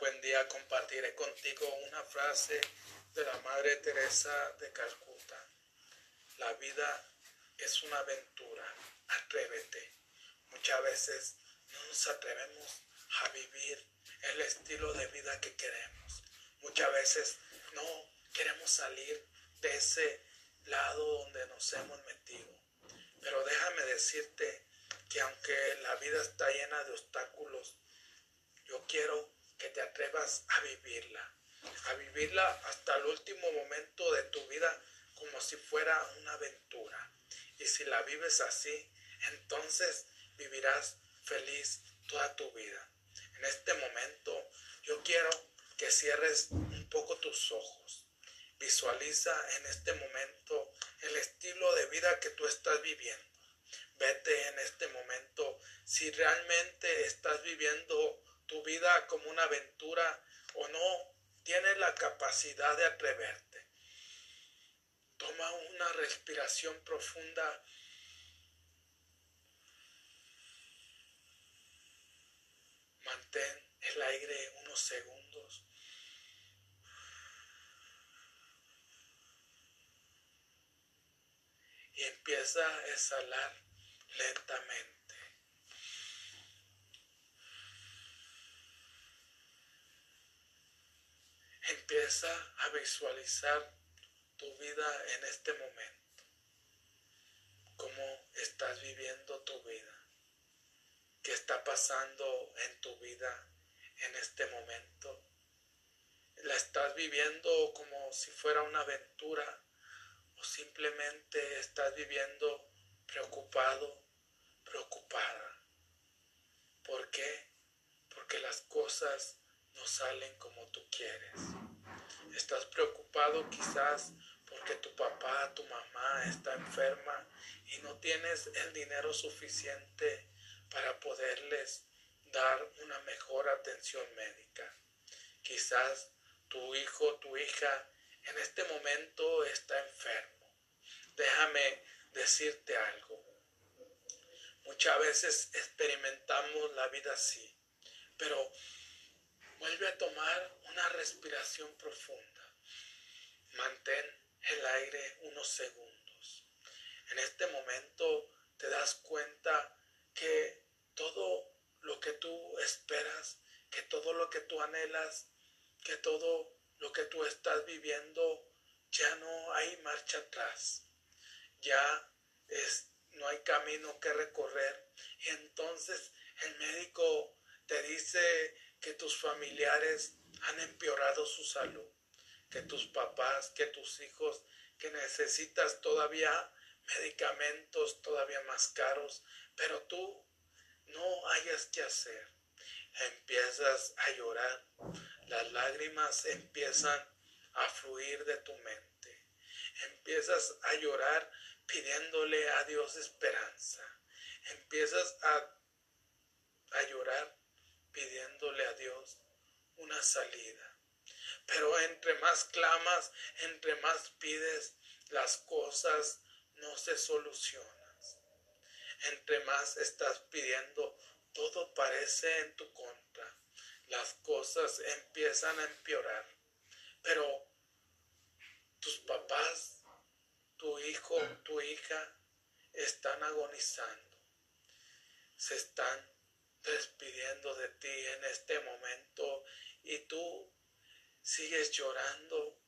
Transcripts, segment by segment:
buen día compartiré contigo una frase de la Madre Teresa de Calcuta. La vida es una aventura, atrévete. Muchas veces no nos atrevemos a vivir el estilo de vida que queremos. Muchas veces no queremos salir de ese lado donde nos hemos metido. Pero déjame decirte que aunque la vida está llena de obstáculos, yo quiero que te atrevas a vivirla, a vivirla hasta el último momento de tu vida como si fuera una aventura. Y si la vives así, entonces vivirás feliz toda tu vida. En este momento yo quiero que cierres un poco tus ojos. Visualiza en este momento el estilo de vida que tú estás viviendo. Vete en este momento si realmente estás viviendo tu vida como una aventura o no tienes la capacidad de atreverte. Toma una respiración profunda. Mantén el aire unos segundos. Y empieza a exhalar lentamente. Empieza a visualizar tu vida en este momento. Cómo estás viviendo tu vida. ¿Qué está pasando en tu vida en este momento? ¿La estás viviendo como si fuera una aventura o simplemente estás viviendo preocupado, preocupada? ¿Por qué? Porque las cosas no salen como tú quieres. Estás preocupado quizás porque tu papá, tu mamá está enferma y no tienes el dinero suficiente para poderles dar una mejor atención médica. Quizás tu hijo, tu hija en este momento está enfermo. Déjame decirte algo. Muchas veces experimentamos la vida así, pero Vuelve a tomar una respiración profunda. Mantén el aire unos segundos. En este momento te das cuenta que todo lo que tú esperas, que todo lo que tú anhelas, que todo lo que tú estás viviendo, ya no hay marcha atrás. Ya es, no hay camino que recorrer. Y entonces el médico te dice que tus familiares han empeorado su salud, que tus papás, que tus hijos, que necesitas todavía medicamentos todavía más caros, pero tú no hayas que hacer. Empiezas a llorar, las lágrimas empiezan a fluir de tu mente. Empiezas a llorar pidiéndole a Dios esperanza. Empiezas a, a llorar pidiéndole a Dios una salida. Pero entre más clamas, entre más pides, las cosas no se solucionan. Entre más estás pidiendo, todo parece en tu contra. Las cosas empiezan a empeorar. Pero tus papás, tu hijo, tu hija están agonizando. Se están despidiendo de ti en este momento y tú sigues llorando,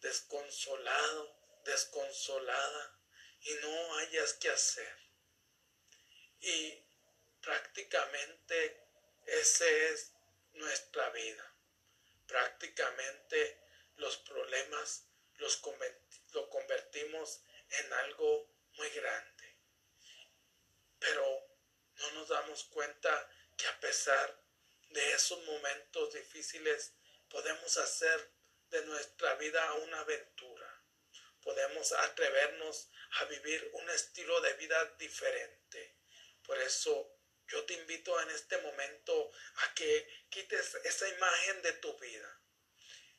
desconsolado, desconsolada y no hayas que hacer. Y prácticamente ese es nuestra vida. Prácticamente los problemas los lo convertimos en algo muy grande. Pero no nos damos cuenta que a pesar de esos momentos difíciles podemos hacer de nuestra vida una aventura. Podemos atrevernos a vivir un estilo de vida diferente. Por eso yo te invito en este momento a que quites esa imagen de tu vida.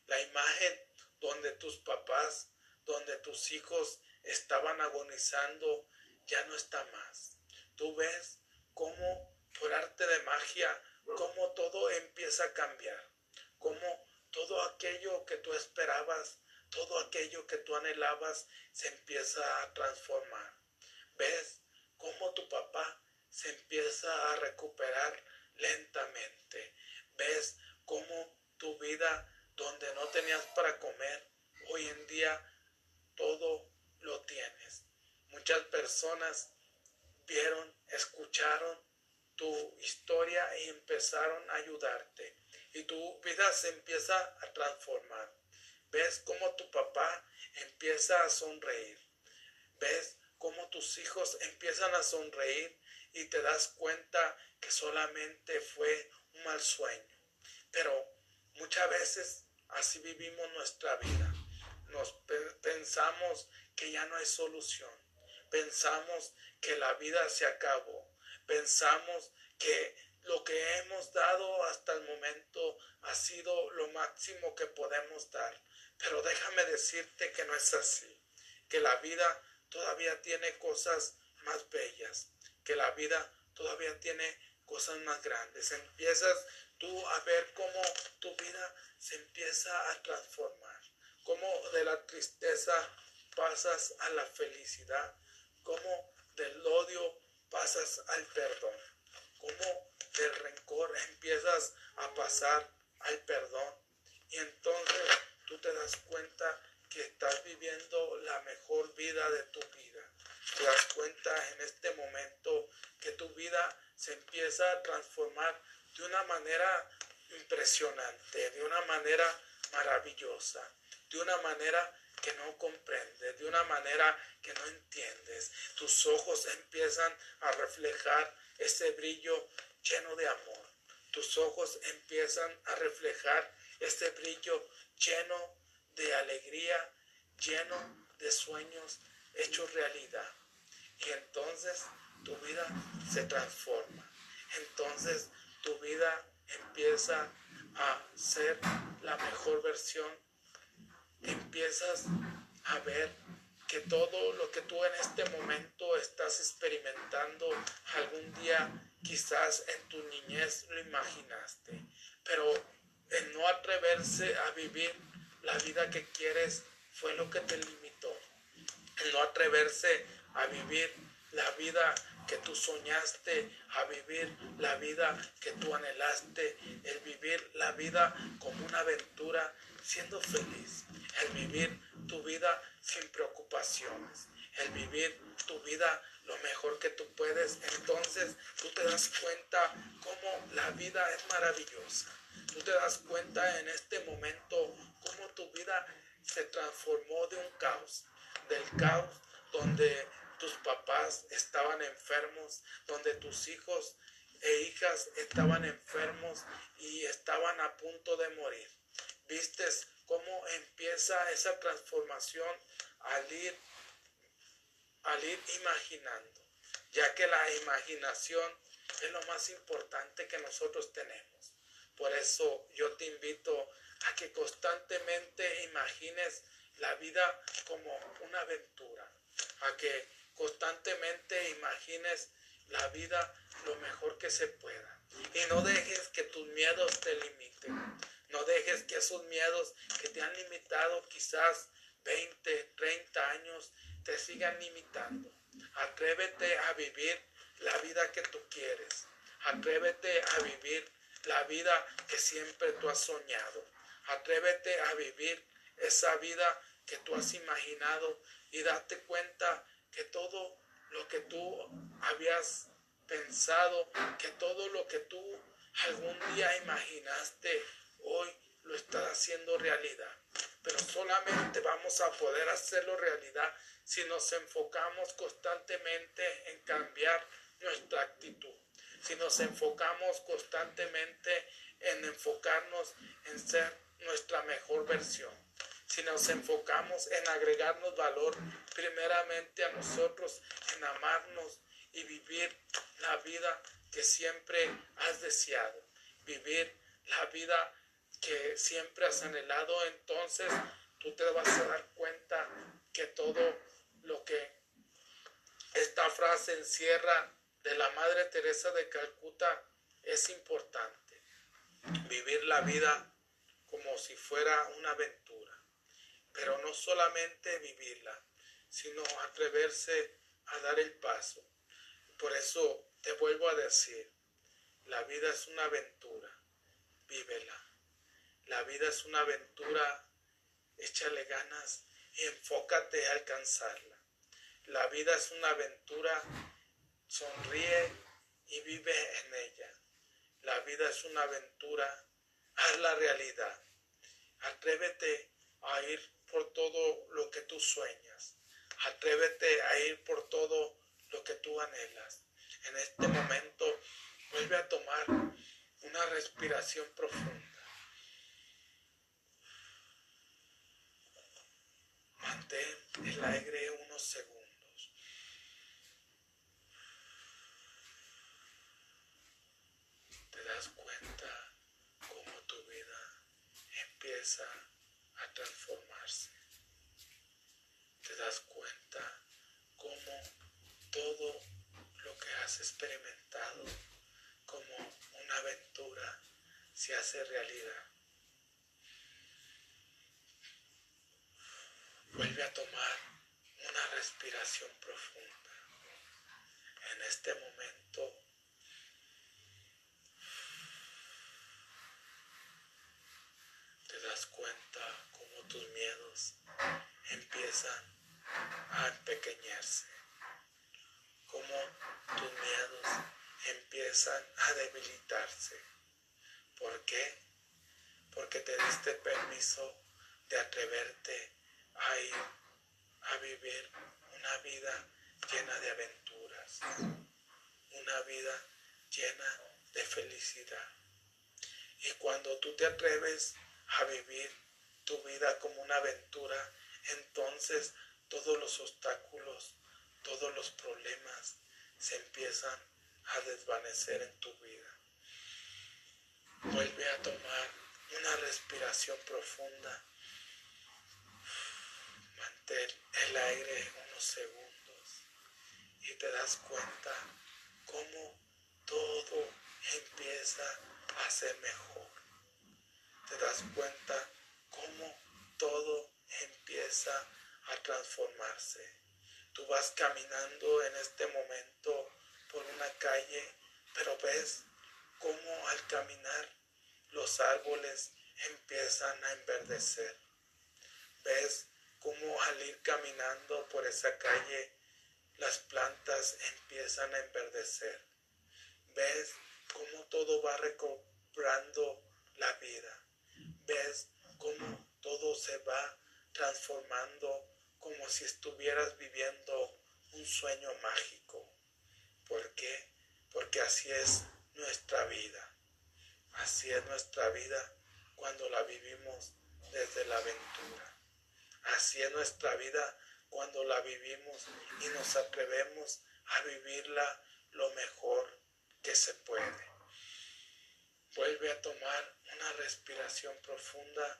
La imagen donde tus papás, donde tus hijos estaban agonizando, ya no está más. Tú ves cómo por arte de magia, cómo todo empieza a cambiar. cómo todo aquello que tú esperabas, todo aquello que tú anhelabas se empieza a transformar. ¿Ves cómo tu papá se empieza a recuperar lentamente? ¿Ves cómo tu vida donde no tenías para comer, hoy en día todo lo tienes? Muchas personas vieron, escucharon tu historia y empezaron a ayudarte. Y tu vida se empieza a transformar. Ves cómo tu papá empieza a sonreír. Ves cómo tus hijos empiezan a sonreír y te das cuenta que solamente fue un mal sueño. Pero muchas veces así vivimos nuestra vida. Nos pensamos que ya no hay solución. Pensamos que la vida se acabó. Pensamos que lo que hemos dado hasta el momento ha sido lo máximo que podemos dar. Pero déjame decirte que no es así, que la vida todavía tiene cosas más bellas, que la vida todavía tiene cosas más grandes. Empiezas tú a ver cómo tu vida se empieza a transformar, cómo de la tristeza pasas a la felicidad, cómo del odio pasas al perdón, cómo del rencor empiezas a pasar al perdón. Y entonces tú te das cuenta que estás viviendo la mejor vida de tu vida. Te das cuenta en este momento que tu vida se empieza a transformar de una manera impresionante, de una manera maravillosa, de una manera que no comprendes, de una manera que no entiendes. Tus ojos empiezan a reflejar ese brillo lleno de amor. Tus ojos empiezan a reflejar ese brillo lleno de alegría, lleno de sueños hechos realidad. Y entonces tu vida se transforma. Entonces tu vida empieza a ser la mejor versión. Empiezas a ver que todo lo que tú en este momento estás experimentando algún día quizás en tu niñez lo imaginaste, pero el no atreverse a vivir la vida que quieres fue lo que te limitó. El no atreverse a vivir la vida que tú soñaste, a vivir la vida que tú anhelaste, el vivir la vida como una aventura siendo feliz, el vivir tu vida sin preocupaciones, el vivir tu vida lo mejor que tú puedes, entonces tú te das cuenta cómo la vida es maravillosa. Tú te das cuenta en este momento cómo tu vida se transformó de un caos, del caos donde tus papás estaban enfermos, donde tus hijos e hijas estaban enfermos y estaban a punto de morir. ¿Vistes cómo empieza esa transformación al ir, al ir imaginando? Ya que la imaginación es lo más importante que nosotros tenemos. Por eso yo te invito a que constantemente imagines la vida como una aventura, a que constantemente imagines la vida lo mejor que se pueda. Y no dejes que tus miedos te limiten. No dejes que esos miedos que te han limitado quizás 20, 30 años te sigan limitando. Atrévete a vivir la vida que tú quieres. Atrévete a vivir la vida que siempre tú has soñado. Atrévete a vivir esa vida que tú has imaginado y date cuenta que todo lo que tú habías pensado, que todo lo que tú algún día imaginaste, hoy lo estás haciendo realidad. Pero solamente vamos a poder hacerlo realidad si nos enfocamos constantemente en cambiar nuestra actitud. Si nos enfocamos constantemente en enfocarnos en ser nuestra mejor versión si nos enfocamos en agregarnos valor primeramente a nosotros, en amarnos y vivir la vida que siempre has deseado, vivir la vida que siempre has anhelado, entonces tú te vas a dar cuenta que todo lo que esta frase encierra de la Madre Teresa de Calcuta es importante. Vivir la vida como si fuera una aventura, pero no solamente vivirla, sino atreverse a dar el paso. Por eso te vuelvo a decir, la vida es una aventura, vívela. La vida es una aventura, échale ganas y enfócate a alcanzarla. La vida es una aventura, sonríe y vive en ella. La vida es una aventura, haz la realidad. Atrévete a ir por todo lo que tú sueñas. Atrévete a ir por todo lo que tú anhelas. En este momento vuelve a tomar una respiración profunda. Mantén el aire unos segundos. Te das cuenta cómo tu vida empieza a transformarse. Te das cuenta cómo todo lo que has experimentado como una aventura se hace realidad. Vuelve a tomar una respiración profunda. En este momento te das cuenta cómo tus miedos empiezan a empequeñarse, cómo tus miedos empiezan a debilitarse. ¿Por qué? Porque te diste permiso de atreverte a ir a vivir una vida llena de aventuras, una vida llena de felicidad. Y cuando tú te atreves a vivir tu vida como una aventura, entonces todos los obstáculos, todos los problemas se empiezan a desvanecer en tu vida. Vuelve a tomar una respiración profunda mantén el aire unos segundos y te das cuenta cómo todo empieza a ser mejor. Te das cuenta cómo todo empieza a transformarse. Tú vas caminando en este momento por una calle, pero ves cómo al caminar los árboles empiezan a enverdecer. Ves cómo al ir caminando por esa calle las plantas empiezan a enverdecer. Ves cómo todo va recobrando la vida. Ves cómo todo se va transformando como si estuvieras viviendo un sueño mágico. ¿Por qué? Porque así es nuestra vida. Así es nuestra vida cuando la vivimos desde la aventura. Así es nuestra vida cuando la vivimos y nos atrevemos a vivirla lo mejor que se puede. Vuelve a tomar una respiración profunda.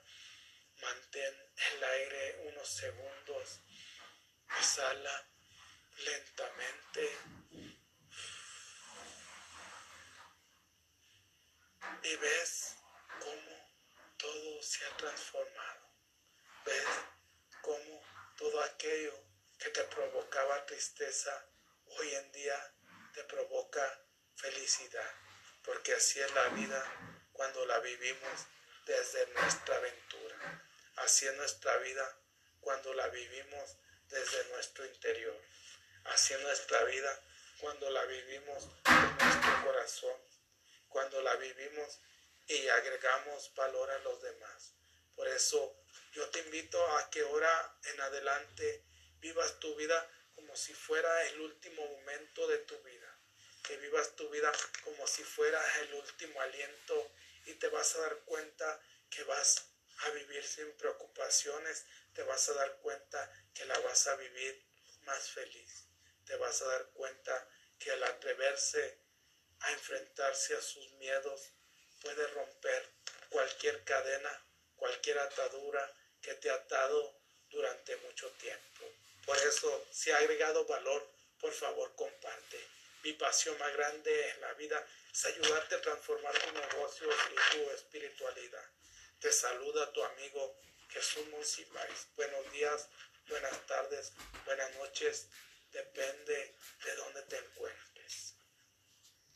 Mantén el aire unos segundos. Exhala lentamente. Y ves cómo todo se ha transformado. Ves cómo todo aquello que te provocaba tristeza hoy en día te provoca felicidad, porque así es la vida cuando la vivimos desde nuestra aventura. Así es nuestra vida cuando la vivimos desde nuestro interior. Así es nuestra vida cuando la vivimos en nuestro corazón, cuando la vivimos y agregamos valor a los demás. Por eso yo te invito a que ahora en adelante vivas tu vida como si fuera el último momento de tu vida. Que vivas tu vida como si fuera el último aliento y te vas a dar cuenta que vas a vivir sin preocupaciones. Te vas a dar cuenta que la vas a vivir más feliz. Te vas a dar cuenta que al atreverse a enfrentarse a sus miedos puede romper cualquier cadena, cualquier atadura que te ha atado durante mucho tiempo. Por eso, si ha agregado valor, por favor comparte. Mi pasión más grande en la vida es ayudarte a transformar tu negocio y tu espiritualidad. Te saluda tu amigo Jesús Monsiváis. Buenos días, buenas tardes, buenas noches. Depende